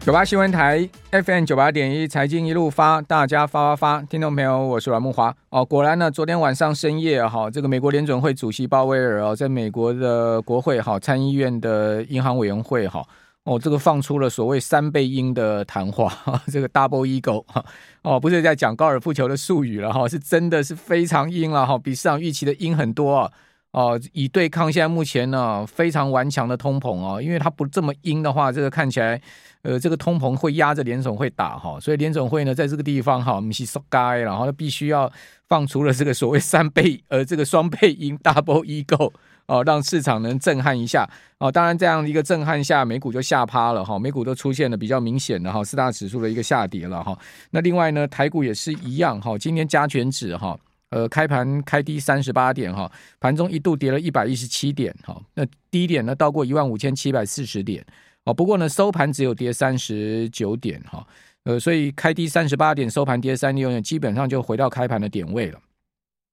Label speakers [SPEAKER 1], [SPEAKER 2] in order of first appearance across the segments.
[SPEAKER 1] 九八新闻台 FM 九八点一财经一路发，大家发发发，听众朋友，我是阮慕驊哦。果然呢，昨天晚上深夜哈，这个美国联准会主席鲍威尔哦，在美国的国会哈参议院的银行委员会哈哦，这个放出了所谓三倍鹰的谈话，这个 Double Eagle 哈哦，不是在讲高尔夫球的术语了哈，是真的是非常鹰了哈，比市场预期的鹰很多啊。哦，哦以对抗现在目前呢非常顽强的通膨哦，因为它不这么阴的话，这个看起来，呃，这个通膨会压着联总会打哈，所以联总会呢在这个地方哈，我们是说该，然后必须要放出了这个所谓三倍呃这个双倍阴 double e g o 哦，让市场能震撼一下哦。当然这样一个震撼下，美股就吓趴了哈，美股都出现了比较明显的哈四大指数的一个下跌了哈。那另外呢，台股也是一样哈，今天加权指哈。呃，开盘开低三十八点哈，盘中一度跌了一百一十七点哈，那低点呢到过一万五千七百四十点哦，不过呢收盘只有跌三十九点哈，呃，所以开低三十八点，收盘跌三十九点，基本上就回到开盘的点位了。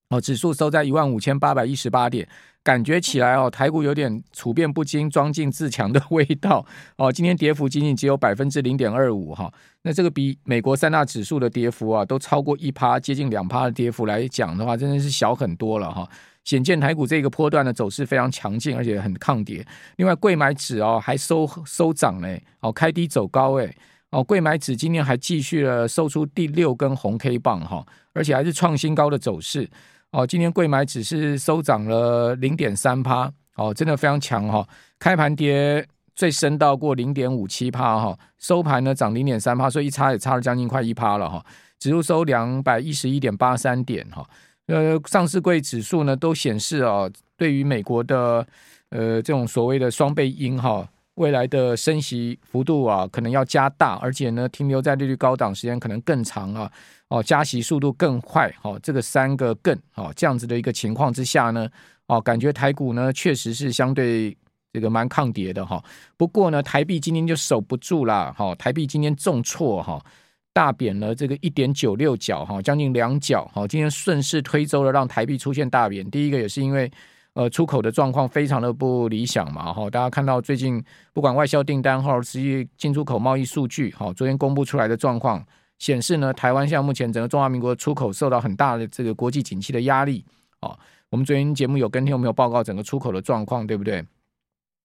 [SPEAKER 1] 哦，指数收在一万五千八百一十八点。感觉起来哦，台股有点处变不惊、装进自强的 味道哦。今天跌幅仅仅只有百分之零点二五哈，那这个比美国三大指数的跌幅啊都超过一趴，接近两趴的跌幅来讲的话，真的是小很多了哈。显见台股这个波段的走势非常强劲，而且很抗跌。另外，柜买指哦还收收涨嘞，哦开低走高诶。哦柜买指今天还继续了收出第六根红 K 棒哈，而且还是创新高的走势。哦，今天贵买指是收涨了零点三趴，哦，真的非常强哈、哦！开盘跌最深到过零点五七趴哈，收盘呢涨零点三趴，所以一差也差了将近快一趴了哈。指数收两百一十一点八三点哈，呃，上市柜指数呢都显示哦，对于美国的呃这种所谓的双倍鹰哈。未来的升息幅度啊，可能要加大，而且呢，停留在利率高档时间可能更长啊，哦，加息速度更快，哦，这个三个更，哦，这样子的一个情况之下呢，哦，感觉台股呢确实是相对这个蛮抗跌的哈。不过呢，台币今天就守不住了，哈，台币今天重挫哈，大贬了这个一点九六角哈，将近两角，哈，今天顺势推舟了，让台币出现大贬。第一个也是因为。呃，出口的状况非常的不理想嘛，哈，大家看到最近不管外销订单或实际进出口贸易数据，哈，昨天公布出来的状况显示呢，台湾现在目前整个中华民国出口受到很大的这个国际景气的压力，哦，我们昨天节目有跟听众没有报告整个出口的状况，对不对？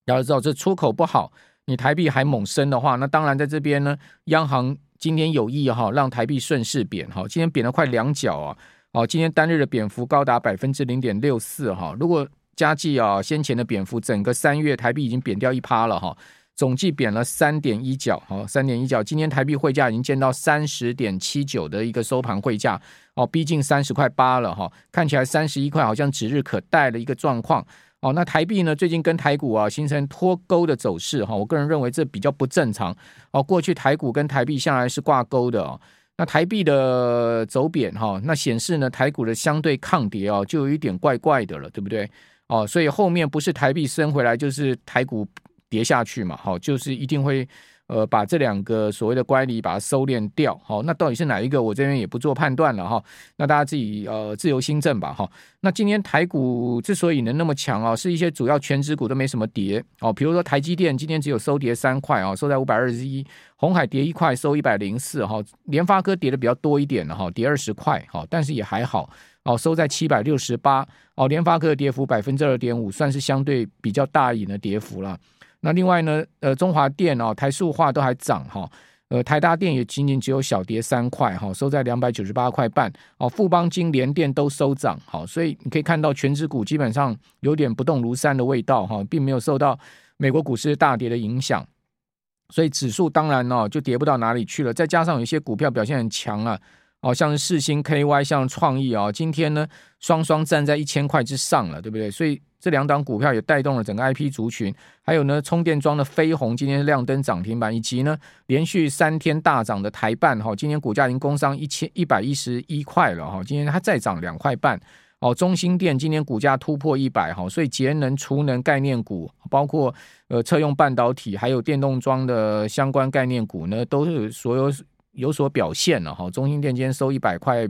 [SPEAKER 1] 要知道这出口不好，你台币还猛升的话，那当然在这边呢，央行今天有意哈让台币顺势贬，哈，今天贬了快两角啊，哦，今天单日的贬幅高达百分之零点六四，哈，如果加计啊，先前的贬幅，整个三月台币已经贬掉一趴了哈，总计贬了三点一角，哈，三点一角。今天台币汇价已经见到三十点七九的一个收盘汇价，哦，逼近三十块八了哈，看起来三十一块好像指日可待的一个状况。哦，那台币呢，最近跟台股啊形成脱钩的走势哈，我个人认为这比较不正常。哦，过去台股跟台币向来是挂钩的哦，那台币的走贬哈，那显示呢台股的相对抗跌哦，就有一点怪怪的了，对不对？哦，所以后面不是台币升回来，就是台股跌下去嘛。好，就是一定会呃把这两个所谓的乖离把它收敛掉。好，那到底是哪一个？我这边也不做判断了哈。那大家自己呃自由心证吧哈。那今天台股之所以能那么强啊，是一些主要权值股都没什么跌哦。比如说台积电今天只有收跌三块啊，收在五百二十一。红海跌一块，收一百零四哈。联发科跌的比较多一点了哈，跌二十块哈，但是也还好。哦，收在七百六十八。哦，联发科的跌幅百分之二点五，算是相对比较大一点的跌幅了。那另外呢，呃，中华电哦，台塑化都还涨哈。呃，台达电也仅仅只有小跌三块哈，收在两百九十八块半。哦，富邦金联电都收涨，好，所以你可以看到全指股基本上有点不动如山的味道哈，并没有受到美国股市大跌的影响。所以指数当然哦就跌不到哪里去了。再加上有一些股票表现很强啊。哦，像是世星 KY，像创意啊，今天呢双双站在一千块之上了，对不对？所以这两档股票也带动了整个 IP 族群。还有呢，充电桩的飞鸿今天亮灯涨停板，以及呢连续三天大涨的台半哈，今天股价已经攻上一千一百一十一块了哈，今天它再涨两块半。哦，中兴电今天股价突破一百哈，所以节能储能概念股，包括呃车用半导体，还有电动桩的相关概念股呢，都是所有。有所表现了哈，中兴电今天收一百块，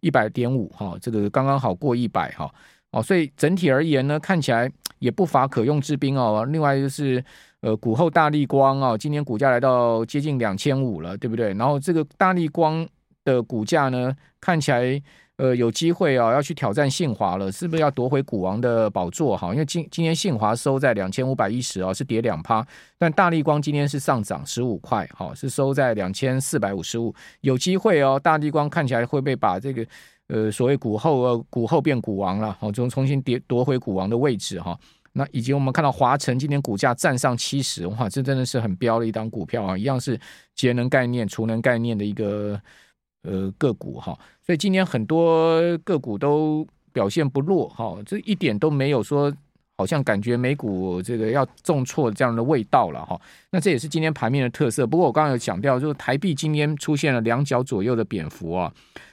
[SPEAKER 1] 一百点五哈，这个刚刚好过一百哈，哦，所以整体而言呢，看起来也不乏可用之兵哦。另外就是呃股后大立光哦，今天股价来到接近两千五了，对不对？然后这个大立光的股价呢，看起来。呃，有机会啊，要去挑战信华了，是不是要夺回股王的宝座？哈，因为今今天信华收在两千五百一十啊，是跌两趴，但大立光今天是上涨十五块，哈，是收在两千四百五十五，有机会哦。大立光看起来会被把这个呃所谓股后呃股后变股王了，好，重重新跌夺回股王的位置哈。那以及我们看到华城今天股价站上七十，哇，这真的是很飙的一档股票啊，一样是节能概念、储能概念的一个。呃，个股哈，所以今天很多个股都表现不弱哈，这一点都没有说好像感觉美股这个要重挫这样的味道了哈。那这也是今天盘面的特色。不过我刚刚有强调，就是台币今天出现了两角左右的贬幅啊，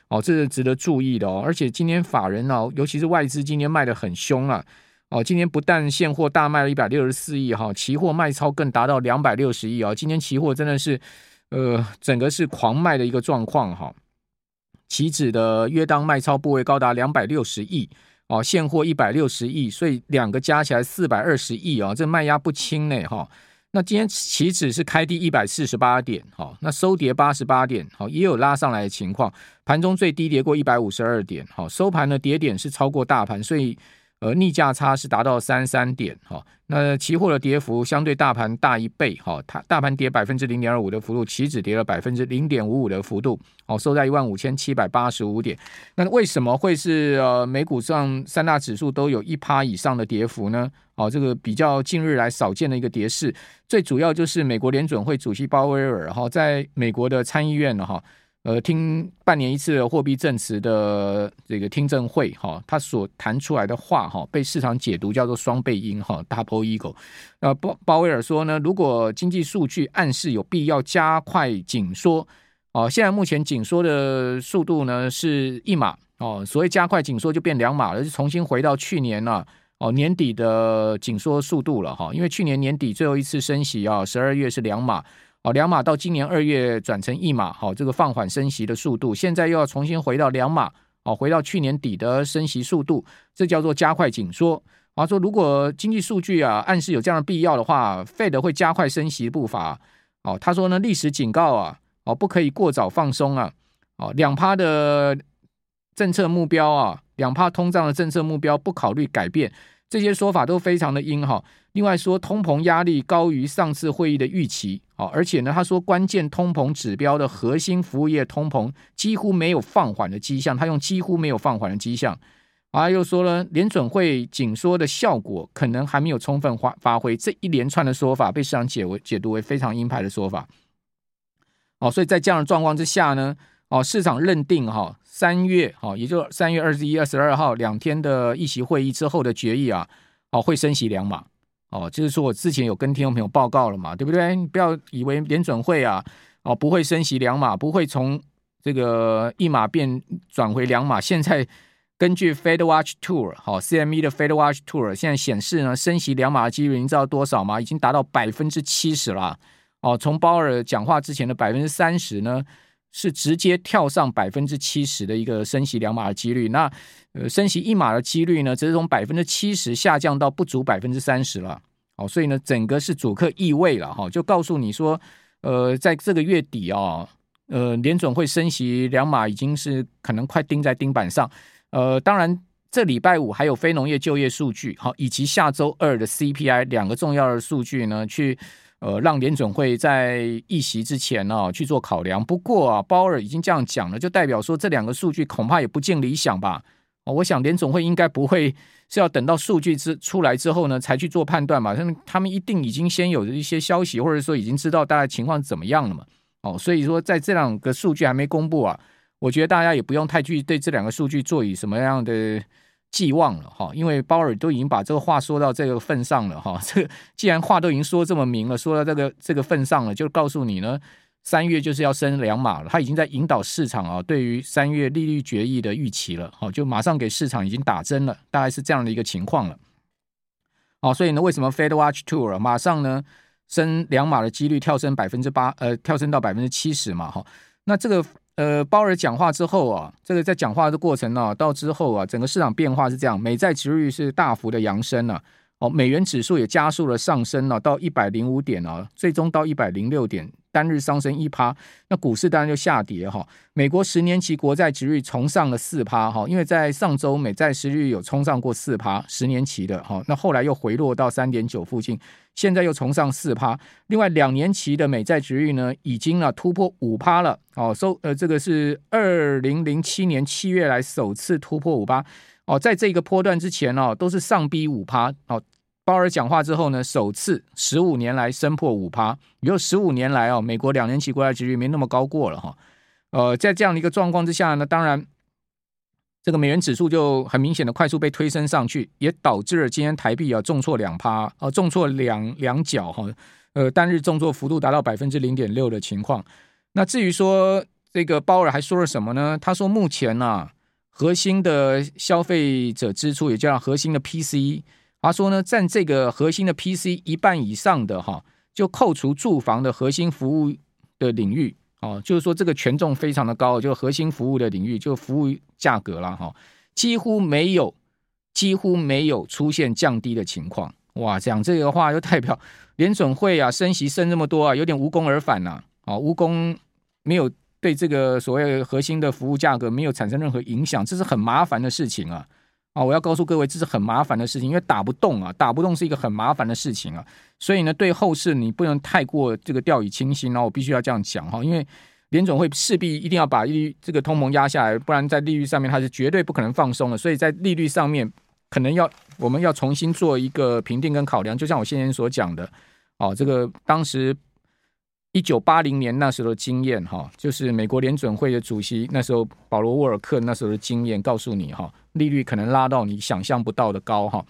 [SPEAKER 1] 哦，这是值得注意的哦。而且今天法人呢，尤其是外资今天卖得很凶啊，哦，今天不但现货大卖了一百六十四亿哈，期货卖超更达到两百六十亿啊。今天期货真的是呃，整个是狂卖的一个状况哈。期指的约当卖超部位高达两百六十亿哦，现货一百六十亿，所以两个加起来四百二十亿啊，这卖压不轻呢哈。那今天期指是开低一百四十八点哈，那收跌八十八点，好，也有拉上来的情况，盘中最低跌过一百五十二点，好，收盘的跌点是超过大盘，所以。而逆价差是达到三三点哈，那期货的跌幅相对大盘大一倍哈，它大盘跌百分之零点二五的幅度，期指跌了百分之零点五五的幅度，哦，收在一万五千七百八十五点。那为什么会是呃美股上三大指数都有一趴以上的跌幅呢？哦，这个比较近日来少见的一个跌势，最主要就是美国联准会主席鲍威尔哈，在美国的参议院呢哈。呃，听半年一次的货币证词的这个听证会哈，他所谈出来的话哈，被市场解读叫做双倍音哈，double eagle。呃，鲍鲍威尔说呢，如果经济数据暗示有必要加快紧缩，哦，现在目前紧缩的速度呢是一码哦，所谓加快紧缩就变两码了，就重新回到去年了哦年底的紧缩速度了哈，因为去年年底最后一次升息啊，十二月是两码。哦，两码到今年二月转成一码，好，这个放缓升息的速度，现在又要重新回到两码，哦，回到去年底的升息速度，这叫做加快紧缩。啊，说如果经济数据啊暗示有这样的必要的话，Fed 会加快升息步伐。哦，他说呢，历史警告啊，哦，不可以过早放松啊，哦，两趴的政策目标啊，两趴通胀的政策目标不考虑改变。这些说法都非常的鹰哈。另外说，通膨压力高于上次会议的预期，而且呢，他说关键通膨指标的核心服务业通膨几乎没有放缓的迹象，他用几乎没有放缓的迹象，啊，又说了联准会紧缩的效果可能还没有充分发发挥，这一连串的说法被市场解为解读为非常鹰派的说法，哦，所以在这样的状况之下呢，哦，市场认定哈。三月，好，也就三月二十一、二十二号两天的议席会议之后的决议啊，哦，会升息两码，哦，就是说我之前有跟听众朋友报告了嘛，对不对？你不要以为联准会啊，哦，不会升息两码，不会从这个一码变转回两码。现在根据 Fed Watch Tool，好，CME 的 Fed Watch Tool 现在显示呢，升息两码的几率，你知道多少吗？已经达到百分之七十了，哦，从鲍尔讲话之前的百分之三十呢。是直接跳上百分之七十的一个升息两码的几率，那呃升息一码的几率呢，则是从百分之七十下降到不足百分之三十了。好，所以呢，整个是主客易位了哈，就告诉你说，呃，在这个月底啊，呃，联准会升息两码已经是可能快钉在钉板上。呃，当然这礼拜五还有非农业就业数据，好，以及下周二的 CPI 两个重要的数据呢，去。呃，让联准会在议息之前呢、哦、去做考量。不过啊，鲍尔已经这样讲了，就代表说这两个数据恐怕也不尽理想吧。哦，我想联总会应该不会是要等到数据之出来之后呢才去做判断嘛。他们他们一定已经先有的一些消息，或者说已经知道大概情况怎么样了嘛。哦，所以说在这两个数据还没公布啊，我觉得大家也不用太去对这两个数据做以什么样的。寄望了哈，因为鲍尔都已经把这个话说到这个份上了哈。这既然话都已经说这么明了，说到这个这个份上了，就告诉你呢，三月就是要升两码了。他已经在引导市场啊，对于三月利率决议的预期了，好，就马上给市场已经打针了，大概是这样的一个情况了。好，所以呢，为什么 Fed Watch Tool 马上呢升两码的几率跳升百分之八，呃，跳升到百分之七十嘛？哈，那这个。呃，鲍尔讲话之后啊，这个在讲话的过程呢、到之后啊，整个市场变化是这样，美债殖率是大幅的扬升了、哦，美元指数也加速了上升了，到一百零五点啊，最终到一百零六点，单日上升一趴。那股市当然就下跌哈。美国十年期国债殖率重上了四趴哈，因为在上周美债殖率有冲上过四趴，十年期的哈，那后来又回落到三点九附近，现在又重上四趴。另外两年期的美债殖率呢，已经啊突破五趴了哦，收呃这个是二零零七年七月来首次突破五趴。哦，在这个波段之前哦，都是上逼五趴。哦，鲍尔讲话之后呢，首次十五年来升破五趴，也就十五年来哦，美国两年期国债殖率没那么高过了哈。呃，在这样的一个状况之下呢，当然这个美元指数就很明显的快速被推升上去，也导致了今天台币啊重挫两趴，哦，重挫两两角哈，呃，单日重挫幅度达到百分之零点六的情况。那至于说这个鲍尔还说了什么呢？他说目前呢、啊。核心的消费者支出也叫核心的 PC，他说呢，占这个核心的 PC 一半以上的哈，就扣除住房的核心服务的领域，哦，就是说这个权重非常的高，就核心服务的领域，就服务价格了哈，几乎没有，几乎没有出现降低的情况。哇，讲这个话就代表联准会啊升息升这么多啊，有点无功而返呐，啊，无功没有。对这个所谓核心的服务价格没有产生任何影响，这是很麻烦的事情啊！啊，我要告诉各位，这是很麻烦的事情，因为打不动啊，打不动是一个很麻烦的事情啊。所以呢，对后市你不能太过这个掉以轻心啊！我必须要这样讲哈，因为联总会势必一定要把利率这个通膨压下来，不然在利率上面它是绝对不可能放松的。所以在利率上面，可能要我们要重新做一个评定跟考量，就像我先前所讲的，哦，这个当时。一九八零年那时候的经验，哈，就是美国联准会的主席那时候保罗沃尔克那时候的经验，告诉你哈，利率可能拉到你想象不到的高哈。